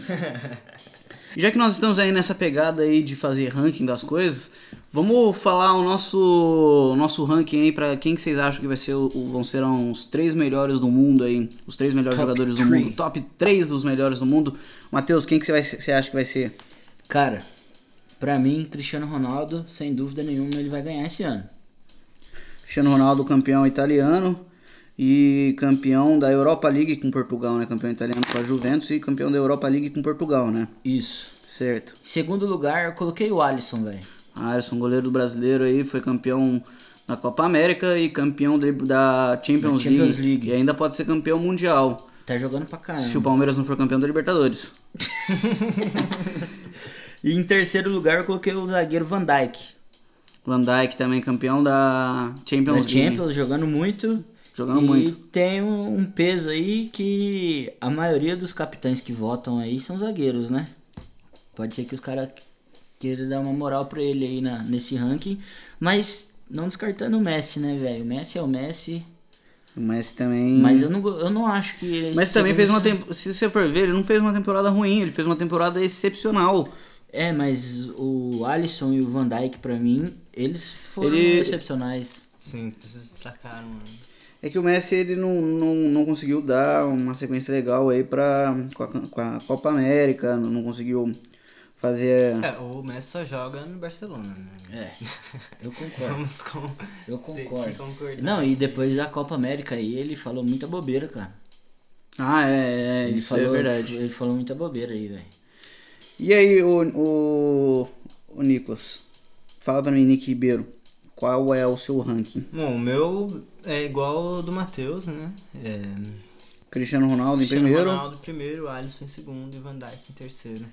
Já que nós estamos aí nessa pegada aí de fazer ranking das coisas, vamos falar o nosso, nosso ranking aí para quem que vocês acham que vai ser o, vão ser os três melhores do mundo aí, os três melhores top jogadores three. do mundo, top 3 dos melhores do mundo. Matheus, quem que você, vai, você acha que vai ser? Cara, para mim, Cristiano Ronaldo, sem dúvida nenhuma, ele vai ganhar esse ano. Cristiano Ronaldo, campeão italiano e campeão da Europa League com Portugal, né? Campeão italiano com a Juventus e campeão da Europa League com Portugal, né? Isso. Certo. Segundo lugar, eu coloquei o Alisson, velho. Alisson, goleiro brasileiro aí, foi campeão da Copa América e campeão da Champions, da Champions League, League. E ainda pode ser campeão mundial. Tá jogando pra caramba. Se o Palmeiras não for campeão da Libertadores. E em terceiro lugar eu coloquei o zagueiro Van Dijk. Van Dijk também campeão da Champions da League. Champions, jogando muito. Jogando e muito. tem um, um, peso aí que a maioria dos capitães que votam aí são zagueiros, né? Pode ser que os caras queiram dar uma moral pra ele aí na, nesse ranking. Mas não descartando o Messi, né, velho? O Messi é o Messi. O Messi também. Mas eu não, eu não acho que. Mas também fez uma temporada. Se você for ver, ele não fez uma temporada ruim, ele fez uma temporada excepcional. É, mas o Alisson e o Van Dijk, pra mim, eles foram ele... excepcionais. Sim, se destacaram. É que o Messi ele não, não, não conseguiu dar uma sequência legal aí pra, com, a, com a Copa América, não conseguiu fazer. É, o Messi só joga no Barcelona, né? É, eu concordo. Vamos com... Eu concordo. Não, e depois da Copa América aí ele falou muita bobeira, cara. Ah, é, é ele isso é falou, é verdade. Ele falou muita bobeira aí, velho. E aí, o, o, o Nicolas, fala pra mim, Nick Ribeiro, qual é o seu ranking? Bom, o meu é igual ao do Matheus, né? É... Cristiano Ronaldo Cristiano em primeiro. Ronaldo em primeiro, Alisson em segundo e Van Dijk em terceiro.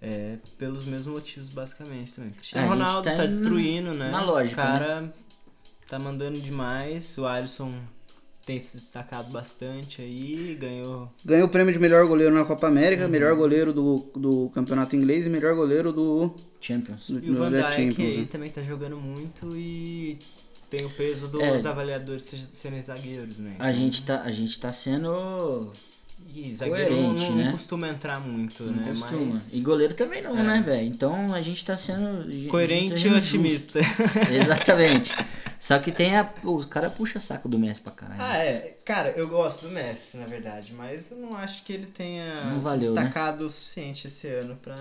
É, pelos mesmos motivos, basicamente, também. Cristiano é, Ronaldo tá, tá destruindo, né? Na lógica, O cara né? tá mandando demais, o Alisson tem se destacado bastante aí, ganhou. Ganhou o prêmio de melhor goleiro na Copa América, uhum. melhor goleiro do, do campeonato inglês e melhor goleiro do Champions. Do, e o Van Dijk aí né? também tá jogando muito e tem o peso dos é. avaliadores serem zagueiros, né? Então... A, gente tá, a gente tá sendo zagueiro Coerente, não, não, né? costuma entrar muito, não né? Costuma. Mas... E goleiro também não, é. né, velho? Então a gente tá sendo. Coerente tá e otimista. Exatamente. Só que tem a. Os caras puxa saco do Messi pra caralho. Ah, é. Cara, eu gosto do Messi, na verdade, mas eu não acho que ele tenha valeu, né? destacado né? o suficiente esse ano pra.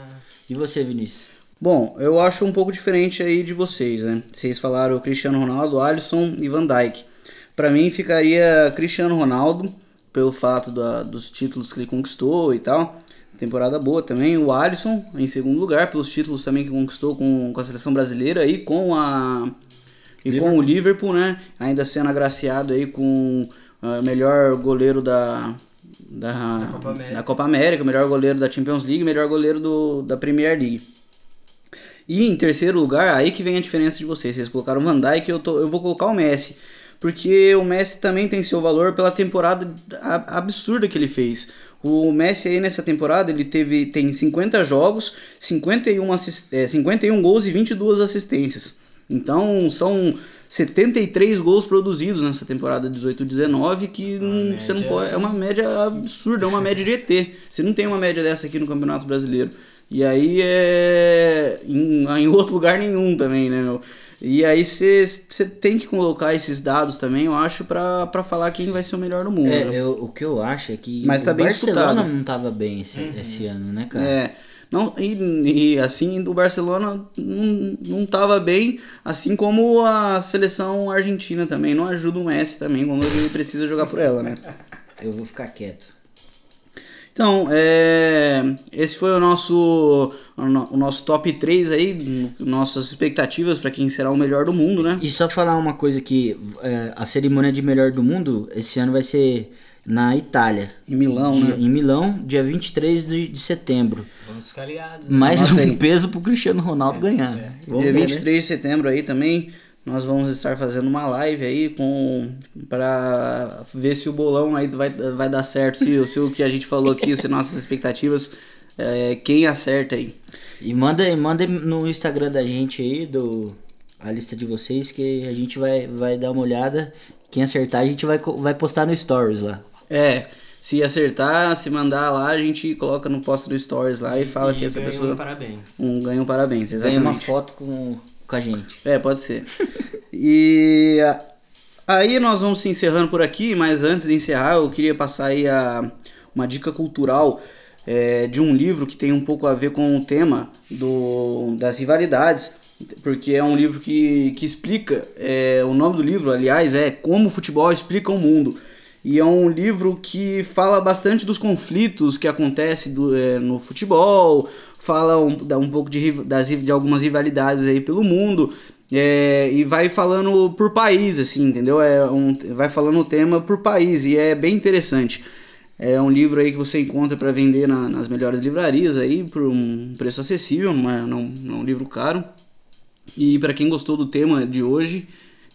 E você, Vinícius? Bom, eu acho um pouco diferente aí de vocês, né? Vocês falaram Cristiano Ronaldo, Alisson e Van Dijk. Para mim ficaria Cristiano Ronaldo, pelo fato da, dos títulos que ele conquistou e tal. Temporada boa também. O Alisson em segundo lugar, pelos títulos também que conquistou com, com a seleção brasileira e com a. E Liverpool. com o Liverpool, né? Ainda sendo agraciado aí com o uh, melhor goleiro da, da, da, Copa da, Copa América, melhor goleiro da Champions League, melhor goleiro do, da Premier League. E em terceiro lugar, aí que vem a diferença de vocês. Vocês colocaram o Van Dijk, eu, tô, eu vou colocar o Messi. Porque o Messi também tem seu valor pela temporada absurda que ele fez. O Messi aí nessa temporada ele teve tem 50 jogos, 51, assist, é, 51 gols e 22 assistências. Então são 73 gols produzidos nessa temporada 18-19, que não, você não pode, é uma média absurda, é uma média de ET. Você não tem uma média dessa aqui no Campeonato Brasileiro. E aí é. Em, em outro lugar nenhum também, né, meu? E aí você tem que colocar esses dados também, eu acho, pra, falar quem vai ser o melhor do mundo. É, eu, o que eu acho é que Mas tá o bem Barcelona disputado. não tava bem esse, uhum. esse ano, né, cara? É. Não, e, e assim, o Barcelona não, não tava bem, assim como a seleção argentina também. Não ajuda o Messi também, quando ele precisa jogar por ela, né? Eu vou ficar quieto. Então, é, esse foi o nosso, o nosso top 3 aí, nossas expectativas para quem será o melhor do mundo, né? E só falar uma coisa que é, a cerimônia de melhor do mundo esse ano vai ser na Itália. Em Milão, dia, né? Em Milão, dia 23 de, de setembro. Vamos ficar ligados. Né? Mais um peso pro Cristiano Ronaldo é, ganhar. É. Dia 23 né? de setembro aí também nós vamos estar fazendo uma live aí com para ver se o bolão aí vai, vai dar certo, se, se o que a gente falou aqui, se nossas expectativas, é, quem acerta aí. E manda, manda no Instagram da gente aí, do, a lista de vocês, que a gente vai, vai dar uma olhada. Quem acertar, a gente vai, vai postar no Stories lá. É, se acertar, se mandar lá, a gente coloca no post do Stories lá e, e fala que essa pessoa. Um parabéns. Um, ganha um parabéns, exatamente. Ganha uma foto com com a gente. É, pode ser. e aí nós vamos se encerrando por aqui, mas antes de encerrar, eu queria passar aí a, uma dica cultural é, de um livro que tem um pouco a ver com o tema do, das rivalidades, porque é um livro que, que explica, é, o nome do livro, aliás, é Como o Futebol Explica o Mundo. E é um livro que fala bastante dos conflitos que acontecem do, é, no futebol, fala um, um pouco de, das, de algumas rivalidades aí pelo mundo. É, e vai falando por país, assim, entendeu? É um, vai falando o tema por país e é bem interessante. É um livro aí que você encontra para vender na, nas melhores livrarias aí por um preço acessível, não é, não, não é um livro caro. E para quem gostou do tema de hoje,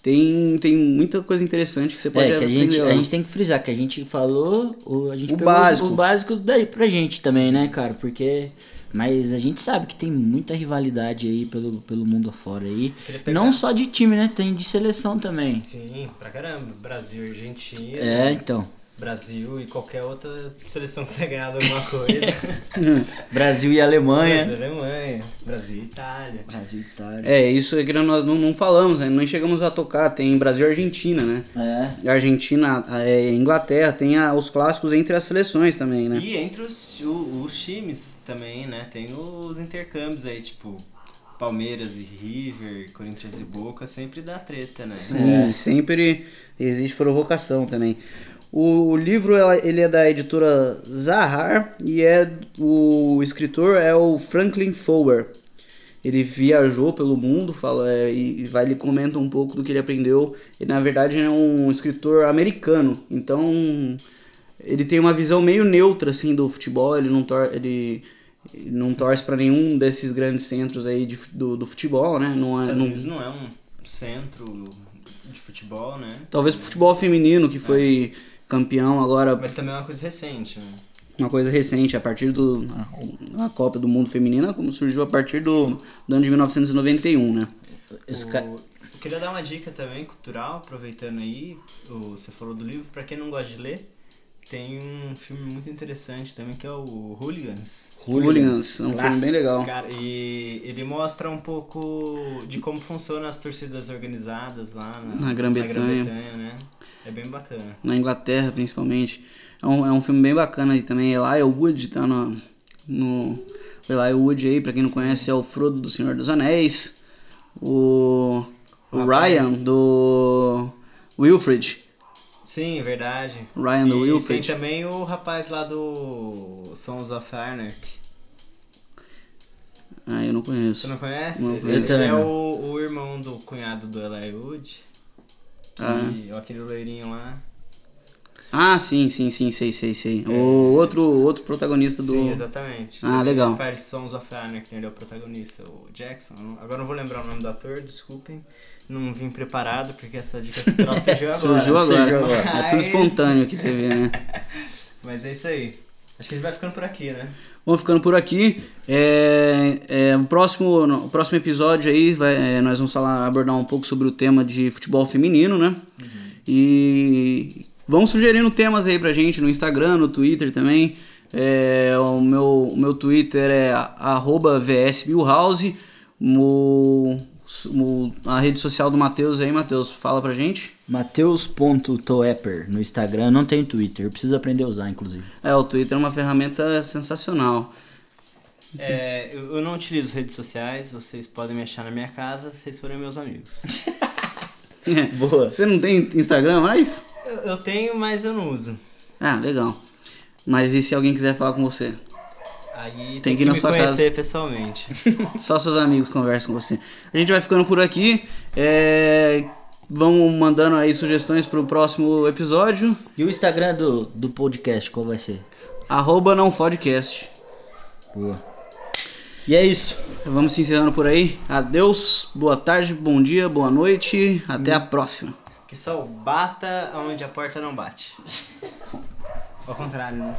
tem, tem muita coisa interessante que você pode É, que a gente, a gente tem que frisar que a gente falou, o, a gente o básico. o básico daí pra gente também, né, cara? Porque mas a gente sabe que tem muita rivalidade aí pelo, pelo mundo afora aí. Não só de time, né? Tem de seleção também. Sim, pra caramba. Brasil, Argentina. É, então. Brasil e qualquer outra seleção que tenha ganhado alguma coisa. Brasil e Alemanha. Brasil e Alemanha. Brasil e Itália. Brasil e Itália. É, isso é que nós não, não falamos, né? Não chegamos a tocar. Tem Brasil e Argentina, né? É. Argentina, é, Inglaterra, tem a, os clássicos entre as seleções também, né? E entre os, o, os times também, né? Tem os intercâmbios aí, tipo. Palmeiras e River, Corinthians e Boca, sempre dá treta, né? Sim, é. sempre existe provocação também. O, livro ele é da editora Zahar e é o escritor é o Franklin Foer. Ele viajou pelo mundo, fala é, e vai ele comenta um pouco do que ele aprendeu. Ele na verdade é um escritor americano, então ele tem uma visão meio neutra assim do futebol. Ele não tor ele, ele não torce para nenhum desses grandes centros aí de, do, do futebol, né? Não é, não... não é um centro de futebol, né? Talvez pro futebol feminino que foi é campeão agora. Mas também é uma coisa recente, né? Uma coisa recente, a partir do. A, Copa do Mundo Feminina, como surgiu a partir do, do ano de 1991, né? O, ca... Eu queria dar uma dica também cultural, aproveitando aí, o, você falou do livro, para quem não gosta de ler, tem um filme muito interessante também que é o Hooligans. Hooligans, é um filme bem legal. Cara, e ele mostra um pouco de como funcionam as torcidas organizadas lá na, na Grã-Bretanha, né? É bem bacana. Na Inglaterra, principalmente. É um, é um filme bem bacana e também. Elijah Wood tá no. no o Elijah Wood aí, pra quem não conhece, é o Frodo do Senhor dos Anéis. O. O Ryan do. Wilfred. Sim, verdade. Ryan e Wilfred. tem também o rapaz lá do Sons of Anarchy. Ah, eu não conheço. Você não conhece? Não ele conheço. ele é o, o irmão do cunhado do Eli Wood. Que, Ah. Aquele loirinho lá. Ah, sim, sim, sim, sei, sei, sei. O outro, outro protagonista do. Sim, exatamente. Ah, legal. Faz Sons of Anarchy, ele é o protagonista, o Jackson. Agora não vou lembrar o nome do ator, desculpem. Não vim preparado, porque essa dica cultural surgiu agora. Surgiu agora. Surgiu agora. É tudo Mas- espontâneo que você vê, né? Mas é isso aí. Acho que a gente vai ficando por aqui, né? Vamos ficando por aqui. É, é, o, próximo, no- o próximo episódio aí, vai, é, nós vamos falar, abordar um pouco sobre o tema de futebol feminino, né? E vão sugerindo temas aí pra gente no Instagram, no Twitter também. É, o, meu, o meu Twitter é arroba vsbillhouse. O, o- a rede social do Matheus aí, Matheus, fala pra gente. Mateus.toepper no Instagram, não tem Twitter, eu preciso aprender a usar, inclusive. É, o Twitter é uma ferramenta sensacional. É, eu, não utilizo redes sociais, vocês podem me achar na minha casa se vocês forem meus amigos. Boa. Você não tem Instagram mais? eu, eu tenho, mas eu não uso. Ah, legal. Mas e se alguém quiser falar com você? Aí tem, Tem que ir na me sua conhecer pessoalmente. Só seus amigos conversam com você. A gente vai ficando por aqui. É... Vão mandando aí sugestões pro próximo episódio. E o Instagram do, do podcast, qual vai ser? Arroba não podcast. Boa. E é isso. Vamos se encerrando por aí. Adeus, boa tarde, bom dia, boa noite. Até a próxima. que só bata onde a porta não bate. Ao contrário, né?